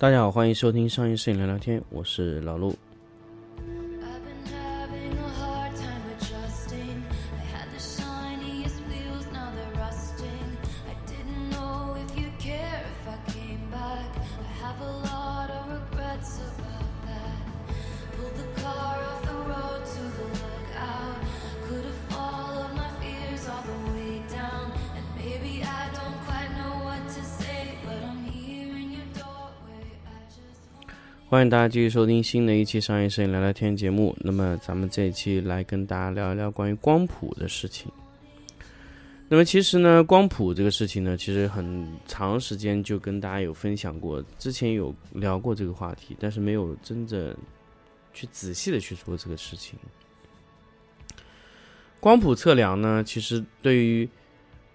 大家好，欢迎收听商业摄影聊聊天，我是老陆。欢迎大家继续收听新的一期商业摄影聊聊天节目。那么咱们这一期来跟大家聊一聊关于光谱的事情。那么其实呢，光谱这个事情呢，其实很长时间就跟大家有分享过，之前有聊过这个话题，但是没有真正去仔细的去做这个事情。光谱测量呢，其实对于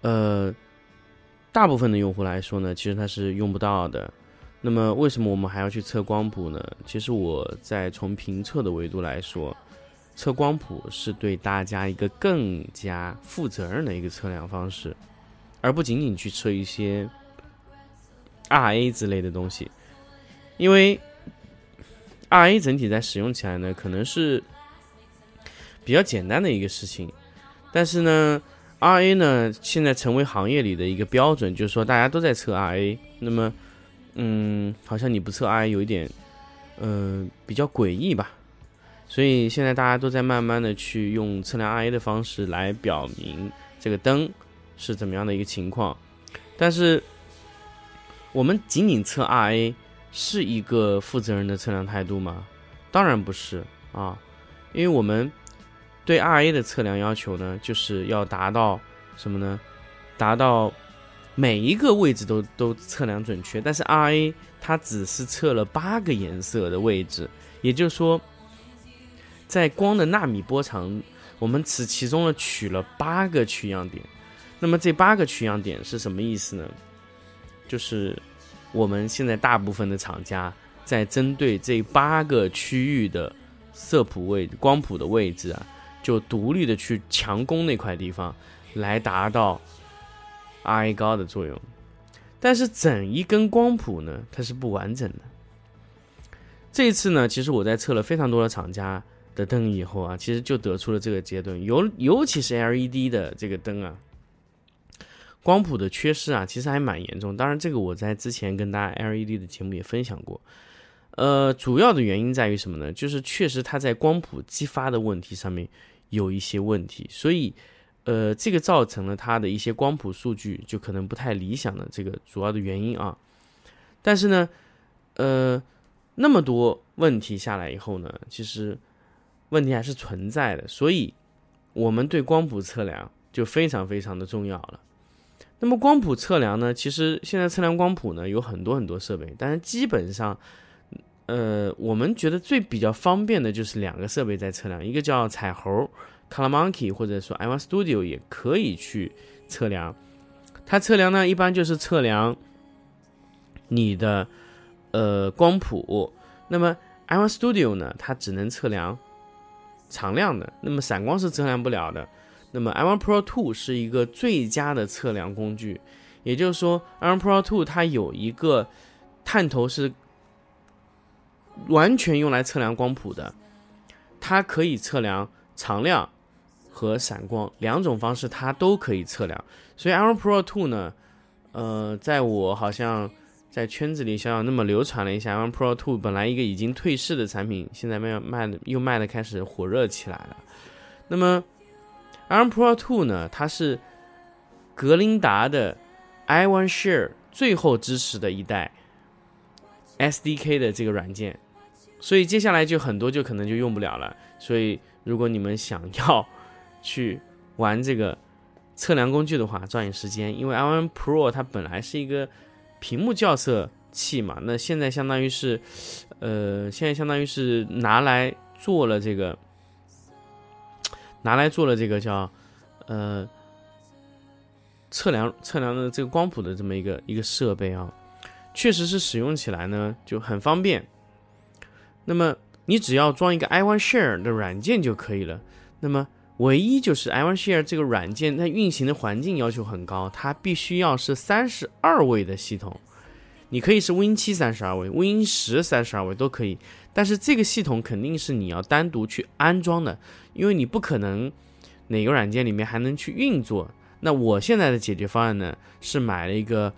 呃大部分的用户来说呢，其实它是用不到的。那么为什么我们还要去测光谱呢？其实我在从评测的维度来说，测光谱是对大家一个更加负责任的一个测量方式，而不仅仅去测一些 RA 之类的东西，因为 RA 整体在使用起来呢，可能是比较简单的一个事情，但是呢，RA 呢现在成为行业里的一个标准，就是说大家都在测 RA，那么。嗯，好像你不测 RA 有一点，嗯、比较诡异吧。所以现在大家都在慢慢的去用测量 RA 的方式来表明这个灯是怎么样的一个情况。但是我们仅仅测 RA 是一个负责任的测量态度吗？当然不是啊，因为我们对 RA 的测量要求呢，就是要达到什么呢？达到每一个位置都都测量准确，但是 RA 它只是测了八个颜色的位置，也就是说，在光的纳米波长，我们此其中呢取了八个取样点。那么这八个取样点是什么意思呢？就是我们现在大部分的厂家在针对这八个区域的色谱位光谱的位置啊，就独立的去强攻那块地方，来达到 RA 高的作用，但是整一根光谱呢，它是不完整的。这一次呢，其实我在测了非常多的厂家的灯以后啊，其实就得出了这个结论，尤尤其是 LED 的这个灯啊，光谱的缺失啊，其实还蛮严重。当然，这个我在之前跟大家 LED 的节目也分享过。呃，主要的原因在于什么呢？就是确实它在光谱激发的问题上面有一些问题，所以。呃，这个造成了它的一些光谱数据就可能不太理想的这个主要的原因啊。但是呢，呃，那么多问题下来以后呢，其实问题还是存在的，所以我们对光谱测量就非常非常的重要了。那么光谱测量呢，其实现在测量光谱呢有很多很多设备，但是基本上，呃，我们觉得最比较方便的就是两个设备在测量，一个叫彩猴。Color Monkey 或者说 iOne Studio 也可以去测量，它测量呢一般就是测量你的呃光谱，那么 iOne Studio 呢它只能测量常亮的，那么闪光是测量不了的。那么 iOne Pro Two 是一个最佳的测量工具，也就是说 iOne Pro Two 它有一个探头是完全用来测量光谱的，它可以测量常亮。和闪光两种方式，它都可以测量。所以 Iron Pro 2呢，呃，在我好像在圈子里小小那么流传了一下，Iron Pro 2本来一个已经退市的产品，现在卖卖的又卖的开始火热起来了。那么 Iron Pro 2呢，它是格林达的 iOne Share 最后支持的一代 SDK 的这个软件，所以接下来就很多就可能就用不了了。所以如果你们想要去玩这个测量工具的话，抓紧时间，因为 iOne Pro 它本来是一个屏幕校色器嘛，那现在相当于是，呃，现在相当于是拿来做了这个，拿来做了这个叫，呃，测量测量的这个光谱的这么一个一个设备啊，确实是使用起来呢就很方便。那么你只要装一个 iOne Share 的软件就可以了。那么唯一就是 iOne Share 这个软件，它运行的环境要求很高，它必须要是三十二位的系统。你可以是 Win 七三十二位，Win 十三十二位都可以，但是这个系统肯定是你要单独去安装的，因为你不可能哪个软件里面还能去运作。那我现在的解决方案呢，是买了一个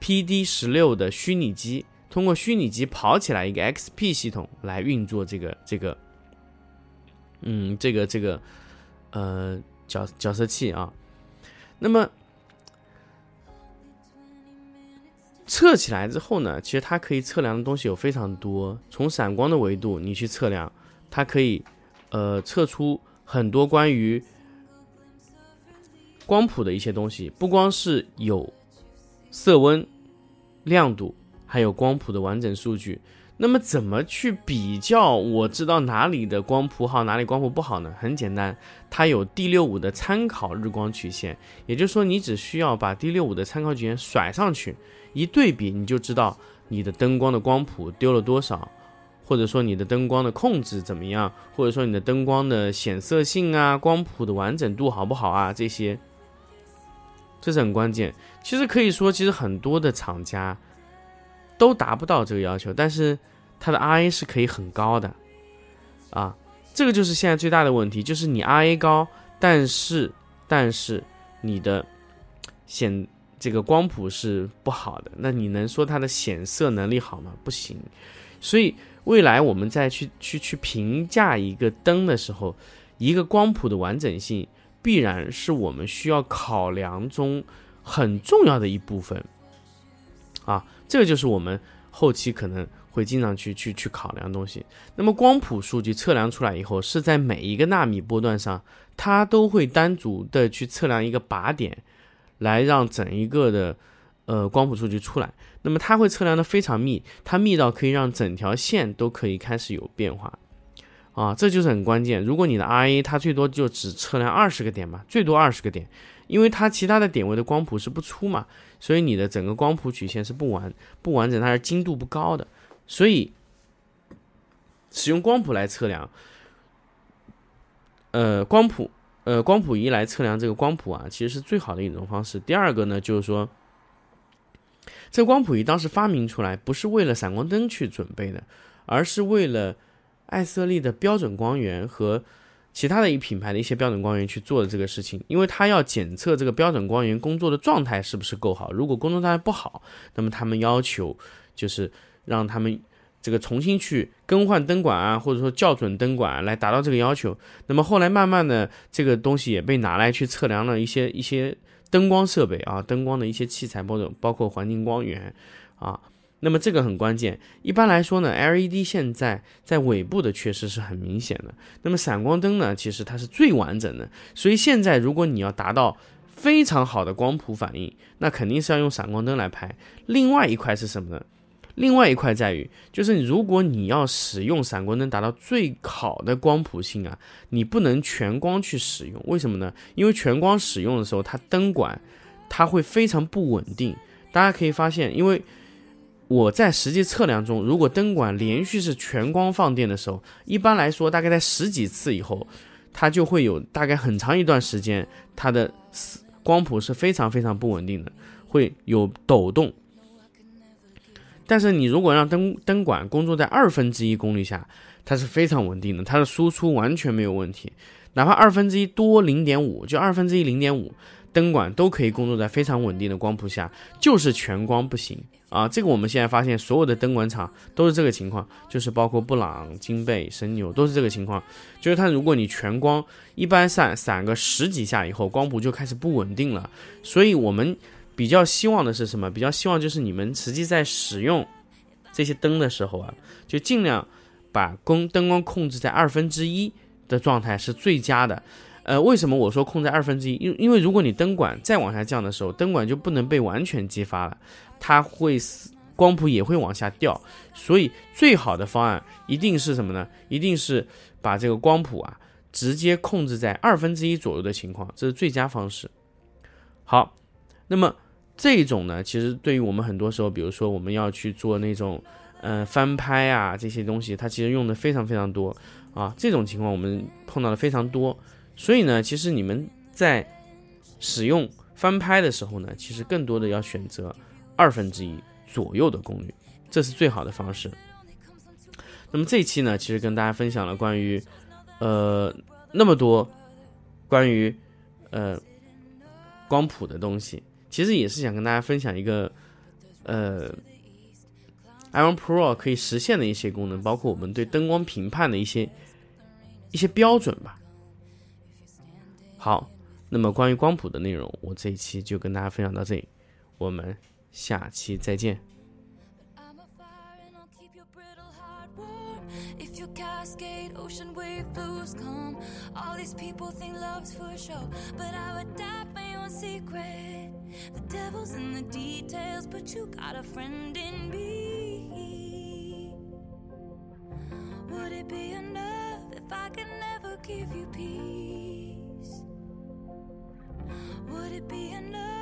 PD 十六的虚拟机，通过虚拟机跑起来一个 XP 系统来运作这个这个，嗯，这个这个呃角角色器啊。那么测起来之后呢，其实它可以测量的东西有非常多。从闪光的维度你去测量，它可以呃测出很多关于光谱的一些东西，不光是有色温、亮度，还有光谱的完整数据。那么怎么去比较？我知道哪里的光谱好，哪里光谱不好呢？很简单，它有 D 六五的参考日光曲线，也就是说，你只需要把 D 六五的参考曲线甩上去，一对比，你就知道你的灯光的光谱丢了多少，或者说你的灯光的控制怎么样，或者说你的灯光的显色性啊，光谱的完整度好不好啊？这些，这是很关键。其实可以说，其实很多的厂家都达不到这个要求，但是。它的 RA 是可以很高的，啊，这个就是现在最大的问题，就是你 RA 高，但是但是你的显这个光谱是不好的，那你能说它的显色能力好吗？不行。所以未来我们再去去去评价一个灯的时候，一个光谱的完整性必然是我们需要考量中很重要的一部分，啊，这个就是我们后期可能。会经常去去去考量的东西。那么光谱数据测量出来以后，是在每一个纳米波段上，它都会单独的去测量一个靶点，来让整一个的呃光谱数据出来。那么它会测量的非常密，它密到可以让整条线都可以开始有变化啊，这就是很关键。如果你的 RA 它最多就只测量二十个点嘛，最多二十个点，因为它其他的点位的光谱是不出嘛，所以你的整个光谱曲线是不完不完整，它是精度不高的。所以，使用光谱来测量，呃，光谱，呃，光谱仪来测量这个光谱啊，其实是最好的一种方式。第二个呢，就是说，这光谱仪当时发明出来不是为了闪光灯去准备的，而是为了艾瑟利的标准光源和其他的一品牌的一些标准光源去做的这个事情，因为它要检测这个标准光源工作的状态是不是够好。如果工作状态不好，那么他们要求就是。让他们这个重新去更换灯管啊，或者说校准灯管来达到这个要求。那么后来慢慢的，这个东西也被拿来去测量了一些一些灯光设备啊，灯光的一些器材，包括包括环境光源啊。那么这个很关键。一般来说呢，LED 现在在尾部的缺失是很明显的。那么闪光灯呢，其实它是最完整的。所以现在如果你要达到非常好的光谱反应，那肯定是要用闪光灯来拍。另外一块是什么呢？另外一块在于，就是如果你要使用闪光灯达到最好的光谱性啊，你不能全光去使用。为什么呢？因为全光使用的时候，它灯管它会非常不稳定。大家可以发现，因为我在实际测量中，如果灯管连续是全光放电的时候，一般来说，大概在十几次以后，它就会有大概很长一段时间，它的光谱是非常非常不稳定的，会有抖动。但是你如果让灯灯管工作在二分之一功率下，它是非常稳定的，它的输出完全没有问题，哪怕二分之一多零点五，就二分之一零点五，灯管都可以工作在非常稳定的光谱下，就是全光不行啊。这个我们现在发现所有的灯管厂都是这个情况，就是包括布朗、金贝、神牛都是这个情况，就是它如果你全光，一般闪闪个十几下以后，光谱就开始不稳定了，所以我们。比较希望的是什么？比较希望就是你们实际在使用这些灯的时候啊，就尽量把光灯光控制在二分之一的状态是最佳的。呃，为什么我说控制二分之一？因因为如果你灯管再往下降的时候，灯管就不能被完全激发了，它会光谱也会往下掉。所以最好的方案一定是什么呢？一定是把这个光谱啊直接控制在二分之一左右的情况，这是最佳方式。好，那么。这种呢，其实对于我们很多时候，比如说我们要去做那种，呃，翻拍啊这些东西，它其实用的非常非常多啊。这种情况我们碰到的非常多，所以呢，其实你们在使用翻拍的时候呢，其实更多的要选择二分之一左右的功率，这是最好的方式。那么这一期呢，其实跟大家分享了关于呃那么多关于呃光谱的东西，其实也是想跟大家分享一个呃 iOne Pro 可以实现的一些功能，包括我们对灯光评判的一些一些标准吧。好，那么关于光谱的内容，我这一期就跟大家分享到这里，我们下期再见。 I'm a fire and I'll keep your brittle heart warm. If your cascade ocean wave blues come, all these people think love's for show, but I would die for your secret. The devil's in the details, but you got a friend in me. Would it be enough if I could never give you peace? Would it be enough?